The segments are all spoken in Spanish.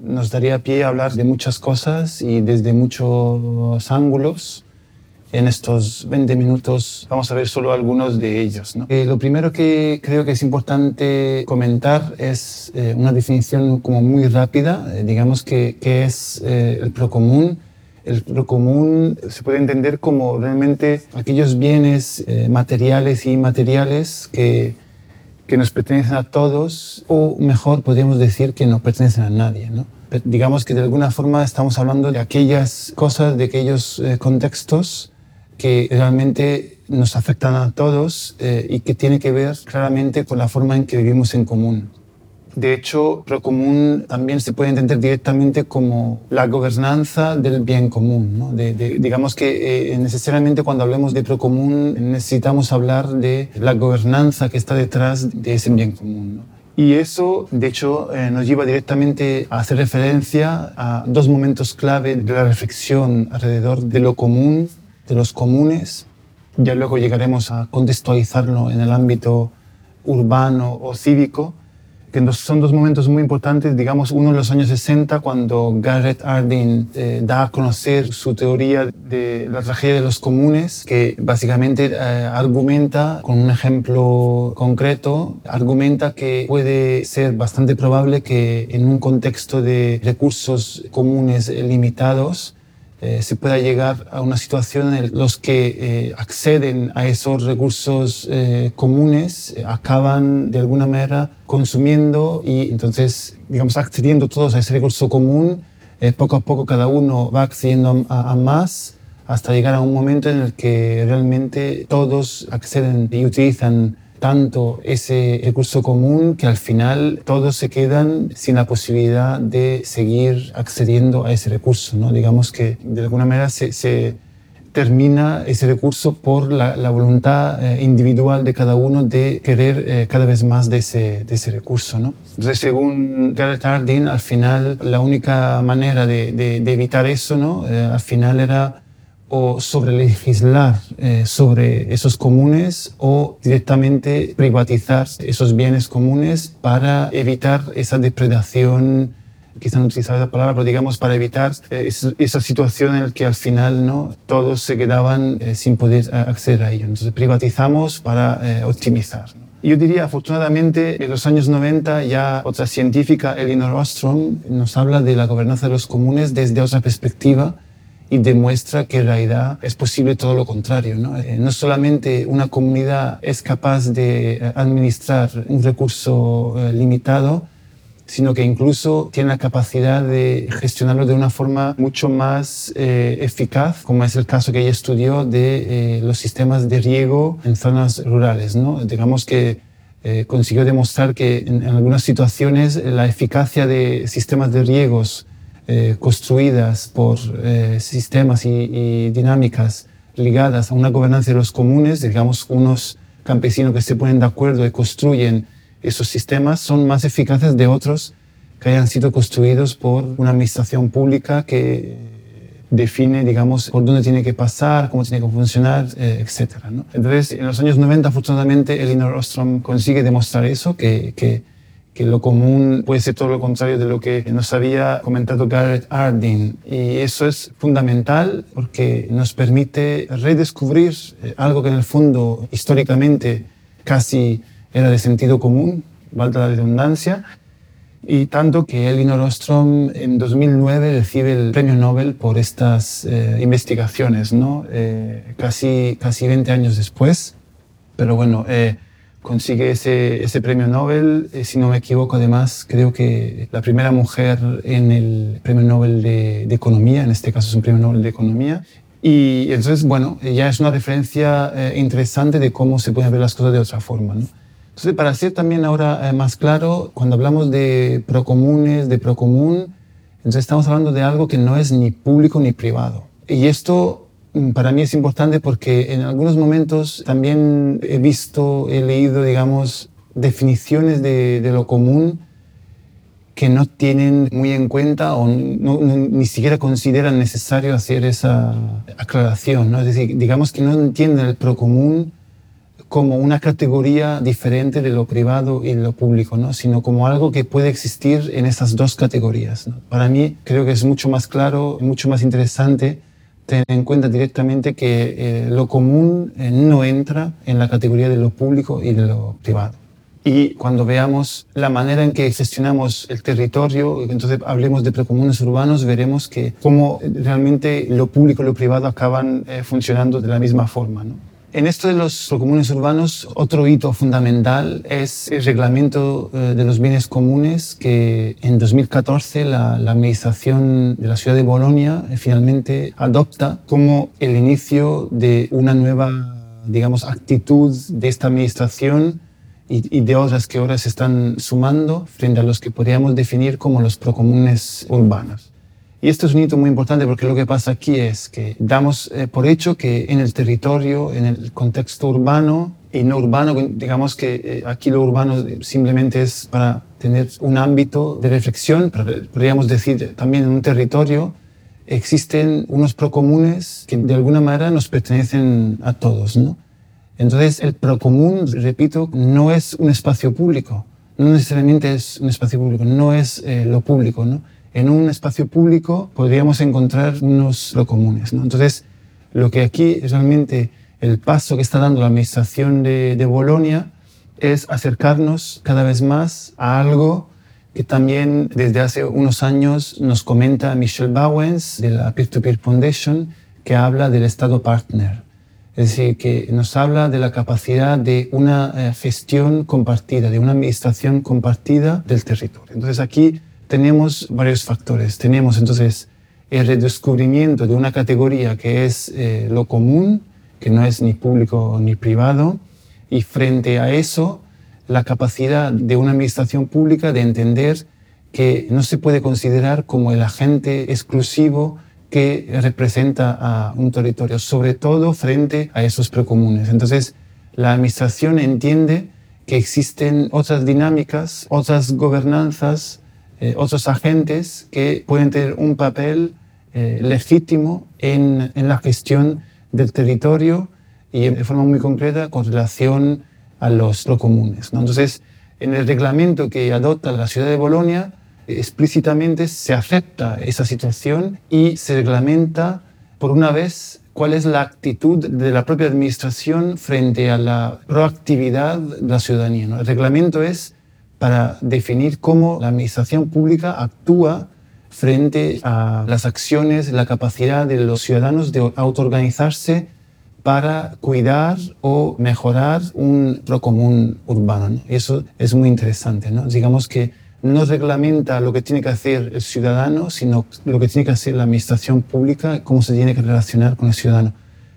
nos daría pie a hablar de muchas cosas y desde muchos ángulos. En estos 20 minutos vamos a ver solo algunos de ellos. Eh, lo primero que creo que es importante comentar es eh, una definición como muy rápida, eh, digamos que, que es el procomún. El procomún se puede entender como realmente aquellos bienes materiales y inmateriales que que nos pertenecen a todos, o mejor podríamos decir que no pertenecen a nadie. ¿no? Digamos que de alguna forma estamos hablando de aquellas cosas, de aquellos eh, contextos que realmente nos afectan a todos eh, y que tiene que ver claramente con la forma en que vivimos en común. De hecho, procomún también se puede entender directamente como la gobernanza del bien común. ¿no? Digamos que eh, necesariamente cuando hablemos de procomún necesitamos hablar de la gobernanza que está detrás de ese bien común. Y eso, de hecho, eh, nos lleva directamente a hacer referencia a dos momentos clave de la reflexión alrededor de lo común, de los comunes. Ya luego llegaremos a contextualizarlo en el ámbito urbano o cívico que son dos momentos muy importantes, digamos, uno en los años 60, cuando Garrett Hardin eh, da a conocer su teoría de la tragedia de los comunes, que básicamente eh, argumenta, con un ejemplo concreto, argumenta que puede ser bastante probable que en un contexto de recursos comunes limitados, eh, se pueda llegar a una situación en la que eh, acceden a esos recursos eh, comunes acaban de alguna manera consumiendo y entonces, digamos, accediendo todos a ese recurso común, poco a poco cada uno va accediendo a más hasta llegar a un momento en el que realmente todos acceden y utilizan tanto ese recurso común que al final todos se quedan sin la posibilidad de seguir accediendo a ese recurso. ¿no? Digamos que de alguna manera se, termina ese recurso por la, voluntad eh, individual de cada uno de querer eh, cada vez más de ese, de ese recurso. ¿no? Entonces, según Garrett Hardin, al final la única manera de, de, evitar eso, ¿no? Eh, al final era o sobre legislar eh, sobre esos comunes o directamente privatizar esos bienes comunes para evitar esa depredación, quizá no utilizar esa palabra, pero digamos para evitar eh, esa situación en la que al final ¿no? todos se quedaban eh, sin poder acceder a ello. Entonces privatizamos para optimizar. Yo diría, afortunadamente, en los años 90 ya otra científica, Elinor Ostrom, nos habla de la gobernanza de los comunes desde otra perspectiva y demuestra que en realidad es posible todo lo contrario. ¿no? Eh, no solamente una comunidad es capaz de eh, administrar un recurso eh, limitado, sino que incluso tiene la capacidad de gestionarlo de una forma mucho más eficaz, como es el caso que ella estudió de los sistemas de riego en zonas rurales. ¿no? Digamos que consiguió demostrar que en, en, algunas situaciones la eficacia de sistemas de riegos eh, construidas por eh, sistemas y, dinámicas ligadas a una gobernanza de los comunes, digamos, unos campesinos que se ponen de acuerdo y construyen esos sistemas, son más eficaces de otros que hayan sido construidos por una administración pública que define, digamos, por dónde tiene que pasar, cómo tiene que funcionar, eh, etc. ¿no? Entonces, en los años 90, afortunadamente, Elinor Ostrom consigue demostrar eso, que, que que lo común puede ser todo lo contrario de lo que nos había comentado Garrett Hardin. Y eso es fundamental porque nos permite redescubrir eh, algo que en el fondo históricamente casi era de sentido común, valga la redundancia, Y tanto que Elinor Ostrom en 2009 recibe el premio Nobel por estas eh, investigaciones, ¿no? Eh, casi, casi 20 años después. Pero bueno, eh, consigue ese, ese, premio Nobel, si no me equivoco, además, creo que la primera mujer en el premio Nobel de, Economía, en este caso es un premio Nobel de Economía. Y entonces, bueno, ya es una referencia interesante de cómo se pueden ver las cosas de otra forma, ¿no? Entonces, para ser también ahora eh, más claro, cuando hablamos de procomunes, de procomún, entonces estamos hablando de algo que no es ni público ni privado. Y esto para mí es importante porque en algunos momentos también he visto, he leído, digamos, definiciones de, de lo común que no tienen muy en cuenta o ni siquiera consideran necesario hacer esa aclaración. ¿no? Es decir, digamos que no entienden el procomún como una categoría diferente de lo privado y lo público, ¿no? sino como algo que puede existir en esas dos categorías. Para mí creo que es mucho más claro, mucho más interesante tener en cuenta directamente que eh, lo común eh, no entra en la categoría de lo público y de lo privado. Y cuando veamos la manera en que gestionamos el territorio, entonces hablemos de precomunes urbanos, veremos que cómo realmente lo público y lo privado acaban eh, funcionando de la misma forma. ¿no? En esto de los comunes urbanos, otro hito fundamental es el reglamento eh, de los bienes comunes que en 2014 la, Administración de la ciudad de Bolonia eh, finalmente adopta como el inicio de una nueva, digamos, actitud de esta Administración y de otras que ahora se están sumando frente a los que podríamos definir como los procomunes urbanos. Y esto es un hito muy importante porque lo que pasa aquí es que damos eh, por hecho que en el territorio, en el contexto urbano y no urbano, digamos que eh, aquí lo urbano simplemente es para tener un ámbito de reflexión, podríamos decir también en un territorio existen unos procomunes que de alguna manera nos pertenecen a todos, ¿no? Entonces el procomún, repito, no es un espacio público, no necesariamente es un espacio público, no es eh, lo público, ¿no? En un espacio público podríamos encontrar unos lo comunes. ¿no? Entonces, lo que aquí es realmente el paso que está dando la administración de, de Bolonia es acercarnos cada vez más a algo que también desde hace unos años nos comenta Michelle Bowens de la Peer-to-Peer Foundation, que habla del Estado partner. Es decir, que nos habla de la capacidad de una eh, gestión compartida, de una administración compartida del territorio. Entonces aquí tenemos varios factores. Tenemos entonces el redescubrimiento de una categoría que es eh, lo común, que no es ni público ni privado, y frente a eso, la capacidad de una administración pública de entender que no se puede considerar como el agente exclusivo que representa a un territorio, sobre todo frente a esos precomunes. Entonces, la administración entiende que existen otras dinámicas, otras gobernanzas, eh, otros agentes que pueden tener un papel eh, legítimo en, en, la gestión del territorio y de forma muy concreta con relación a los comunes. ¿no? Entonces, en el reglamento que adopta la ciudad de Bolonia, explícitamente se acepta esa situación y se reglamenta por una vez cuál es la actitud de la propia administración frente a la proactividad de la ciudadanía. ¿no? El reglamento es para definir cómo la administración pública actúa frente a las acciones, la capacidad de los ciudadanos de autoorganizarse para cuidar o mejorar un procomún urbano. Y eso es muy interesante. ¿no? Digamos que no reglamenta lo que tiene que hacer el ciudadano, sino lo que tiene que hacer la administración pública, cómo se tiene que relacionar con el ciudadano.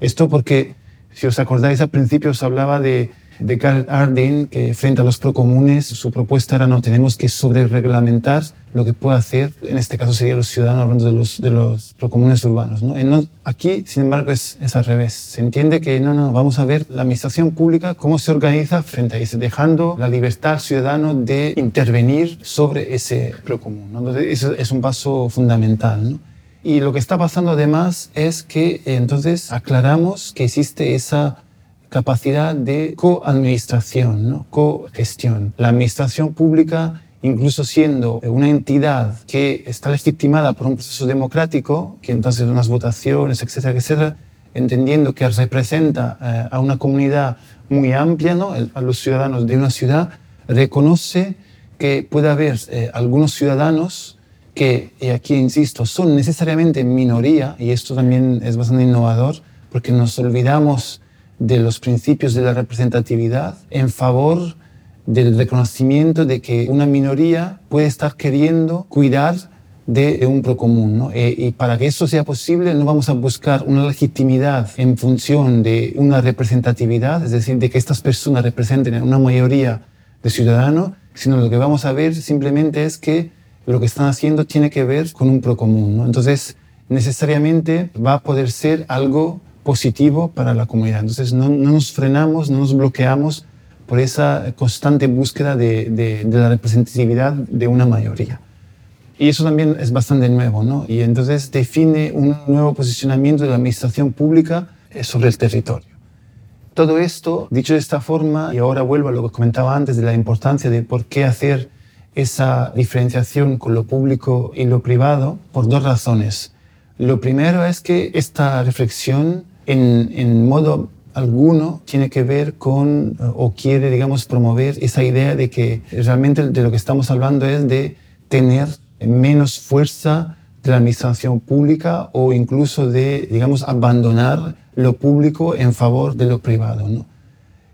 Esto porque, si os acordáis, al principio os hablaba de de Karl Arden, que frente a los procomunes, su propuesta era no tenemos que sobrereglamentar lo que puede hacer, en este caso serían los ciudadanos hablando de los, de los procomunes urbanos. ¿no? aquí, sin embargo, es, es, al revés. Se entiende que no, no, vamos a ver la administración pública cómo se organiza frente a eso, dejando la libertad al ciudadano de intervenir sobre ese procomún. Entonces, eso es un paso fundamental. ¿no? Y lo que está pasando además es que entonces aclaramos que existe esa capacidad de coadministración, ¿no? cogestión. La administración pública, incluso siendo una entidad que está legitimada por un proceso democrático, que entonces unas votaciones, etcétera, etcétera, entendiendo que representa eh, a una comunidad muy amplia, ¿no? a los ciudadanos de una ciudad, reconoce que puede haber eh, algunos ciudadanos que, y aquí insisto, son necesariamente minoría, y esto también es bastante innovador, porque nos olvidamos de los principios de la representatividad en favor del reconocimiento de que una minoría puede estar queriendo cuidar de un procomún. ¿no? Eh, y para que eso sea posible no vamos a buscar una legitimidad en función de una representatividad, es decir, de que estas personas representen una mayoría de ciudadanos, sino lo que vamos a ver simplemente es que lo que están haciendo tiene que ver con un procomún. ¿no? Entonces, necesariamente va a poder ser algo positivo para la comunidad. Entonces, no, no nos frenamos, no nos bloqueamos por esa constante búsqueda de, de, de la representatividad de una mayoría. Y eso también es bastante nuevo, ¿no? Y entonces define un nuevo posicionamiento de la administración pública eh, sobre el territorio. Todo esto, dicho de esta forma, y ahora vuelvo a lo que comentaba antes de la importancia de por qué hacer esa diferenciación con lo público y lo privado, por dos razones. Lo primero es que esta reflexión en, en modo alguno tiene que ver con o quiere, digamos, promover esa idea de que realmente de lo que estamos hablando es de tener menos fuerza de la administración pública o incluso de, digamos, abandonar lo público en favor de lo privado, ¿no?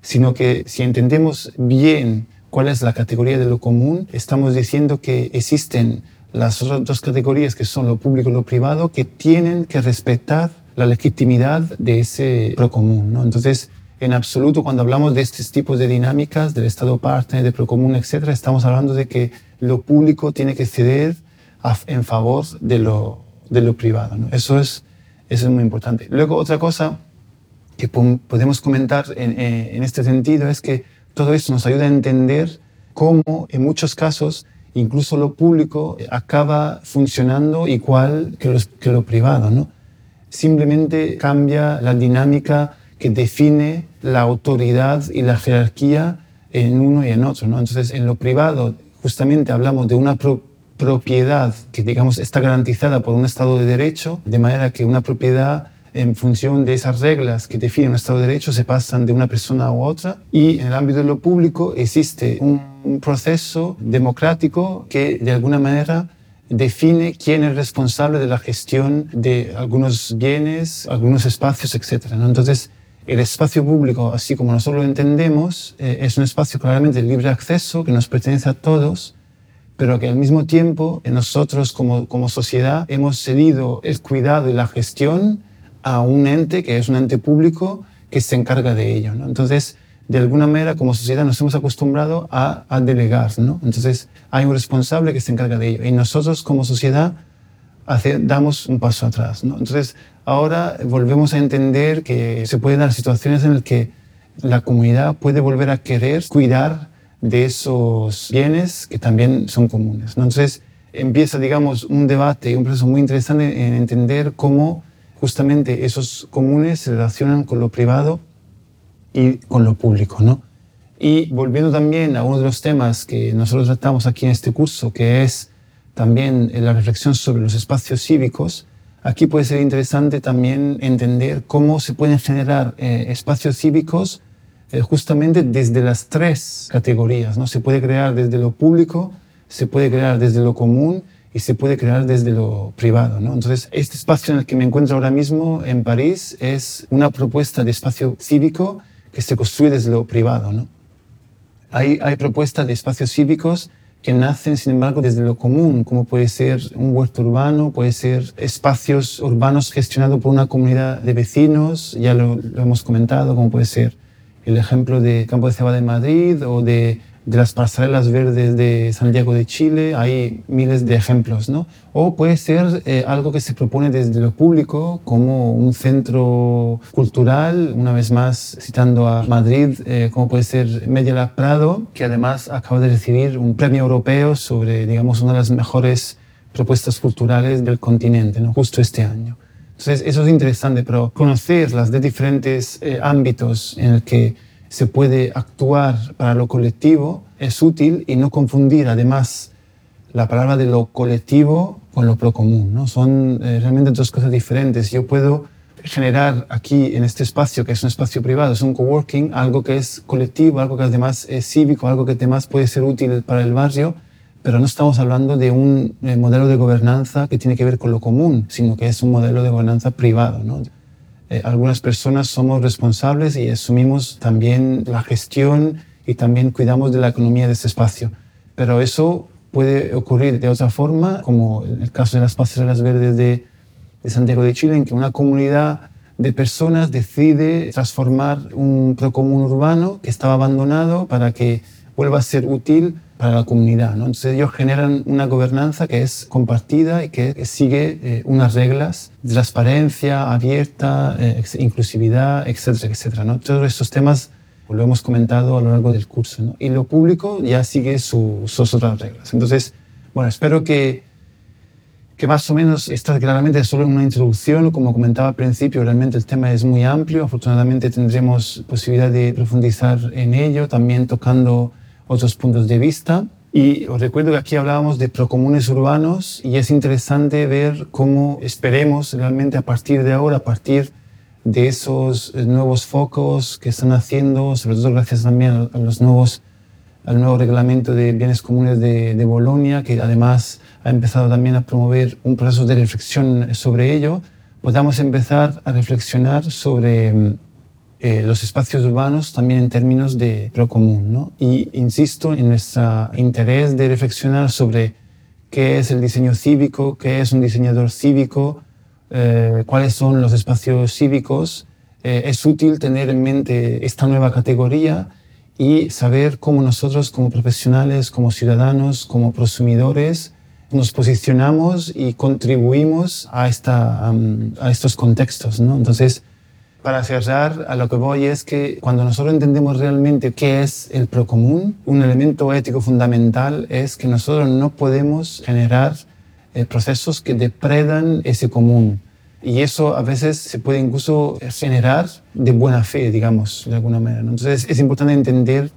Sino que si entendemos bien cuál es la categoría de lo común, estamos diciendo que existen las otras dos categorías que son lo público y lo privado que tienen que respetar la legitimidad de ese procomún, ¿no? Entonces, en absoluto, cuando hablamos de estos tipos de dinámicas, del Estado partner, de procomún, etcétera, estamos hablando de que lo público tiene que ceder en favor de lo, de lo privado. ¿no? Eso, es, eso es muy importante. Luego, otra cosa que podemos comentar en, en, este sentido es que todo esto nos ayuda a entender cómo, en muchos casos, incluso lo público acaba funcionando igual que, los, que lo privado. ¿no? Simplemente cambia la dinámica que define la autoridad y la jerarquía en uno y en otro. ¿no? Entonces, en lo privado justamente hablamos de una propiedad que, digamos, está garantizada por un Estado de Derecho, de manera que una propiedad en función de esas reglas que definen un Estado de Derecho se pasan de una persona a otra y en el ámbito de lo público existe un proceso democrático que de alguna manera define quién es responsable de la gestión de algunos bienes, algunos espacios, etc. Entonces, el espacio público, así como nosotros lo entendemos, eh, es un espacio claramente de libre acceso que nos pertenece a todos, pero que al mismo tiempo eh, nosotros como, como sociedad hemos cedido el cuidado y la gestión a un ente que es un ente público que se encarga de ello. Entonces, de alguna manera, como sociedad nos hemos acostumbrado a, a delegar. ¿no? Entonces, hay un responsable que se encarga de ello. Y nosotros como sociedad damos un paso atrás. ¿no? Entonces, ahora volvemos a entender que se pueden dar situaciones en las que la comunidad puede volver a querer cuidar de esos bienes que también son comunes. Entonces empieza, digamos, un debate y un proceso muy interesante en entender cómo justamente esos comunes se relacionan con lo privado y con lo público. ¿no? Y volviendo también a uno de los temas que nosotros tratamos aquí en este curso, que es también la reflexión sobre los espacios cívicos, Aquí puede ser interesante también entender cómo se pueden generar eh, espacios cívicos eh, justamente desde las tres categorías. ¿no? Se puede crear desde lo público, se puede crear desde lo común y se puede crear desde lo privado. ¿no? Entonces, este espacio en el que me encuentro ahora mismo en París es una propuesta de espacio cívico que se construye desde lo privado. ¿no? Hay, hay propuestas de espacios cívicos que nacen, sin embargo, desde lo común, como puede ser un huerto urbano, puede ser espacios urbanos gestionados por una comunidad de vecinos, ya lo, lo hemos comentado, como puede ser el ejemplo de Campo de Cebada de Madrid o de de las pasarelas verdes de Santiago de Chile, hay miles de ejemplos, ¿no? O puede ser eh, algo que se propone desde lo público, como un centro cultural, una vez más citando a Madrid, eh, como puede ser Media Lab Prado, que además acaba de recibir un premio europeo sobre, digamos, una de las mejores propuestas culturales del continente, ¿no? Justo este año. Entonces, eso es interesante, pero conocer las de diferentes eh, ámbitos en el que se puede actuar para lo colectivo es útil y no confundir además la palabra de lo colectivo con lo procomún. ¿no? Son eh, realmente dos cosas diferentes. Yo puedo generar aquí en este espacio, que es un espacio privado, es un coworking, algo que es colectivo, algo que además es cívico, algo que además puede ser útil para el barrio, pero no estamos hablando de un eh, modelo de gobernanza que tiene que ver con lo común, sino que es un modelo de gobernanza privado. ¿no? Eh, algunas personas somos responsables y asumimos también la gestión y también cuidamos de la economía de ese espacio. Pero eso puede ocurrir de otra forma, como en el caso de las pasarelas verdes de, de Santiago de Chile, en que una comunidad de personas decide transformar un procomún urbano que estaba abandonado para que vuelva a ser útil para la comunidad. ¿no? Entonces ellos generan una gobernanza que es compartida y que sigue eh, unas reglas transparencia, abierta, eh, inclusividad, etcétera, etcétera. ¿no? Todos estos temas lo hemos comentado a lo largo del curso. ¿no? Y lo público ya sigue sus otras reglas. Entonces, bueno, espero que, que más o menos esta claramente es solo una introducción. Como comentaba al principio, realmente el tema es muy amplio. Afortunadamente tendremos posibilidad de profundizar en ello, también tocando otros puntos de vista. Y os recuerdo que aquí hablábamos de procomunes urbanos y es interesante ver cómo esperemos realmente a partir de ahora, a partir de esos eh, nuevos focos que están haciendo, sobre todo gracias también a los nuevos, al nuevo reglamento de bienes comunes de, de Bolonia, que además ha empezado también a promover un proceso de reflexión sobre ello, podamos empezar a reflexionar sobre mm, eh, los espacios urbanos también en términos de lo común. ¿no? Y insisto en nuestro interés de reflexionar sobre qué es el diseño cívico, qué es un diseñador cívico, eh, cuáles son los espacios cívicos. Eh, es útil tener en mente esta nueva categoría y saber cómo nosotros como profesionales, como ciudadanos, como prosumidores, nos posicionamos y contribuimos a, esta, a estos contextos. ¿no? Entonces, para cerrar, a lo que voy es que cuando nosotros entendemos realmente qué es el procomún, un elemento ético fundamental es que nosotros no podemos generar eh, procesos que depredan ese común. Y eso a veces se puede incluso generar de buena fe, digamos, de alguna manera. Entonces es importante entender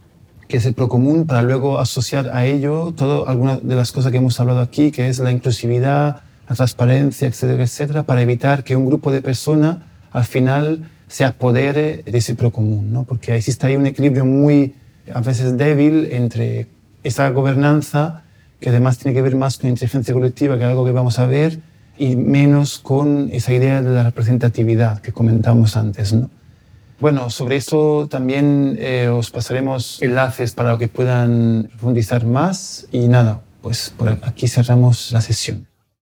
qué es el procomún para luego asociar a ello todo algunas de las cosas que hemos hablado aquí, que es la inclusividad, la transparencia, etcétera, etcétera, para evitar que un grupo de personas al final se apodere de ese procomún, ¿no? porque existe ahí un equilibrio muy, a veces débil, entre esa gobernanza, que además tiene que ver más con inteligencia colectiva, que es algo que vamos a ver, y menos con esa idea de la representatividad que comentamos antes. ¿no? Bueno, sobre eso también eh, os pasaremos enlaces para que puedan profundizar más y nada, pues por aquí cerramos la sesión.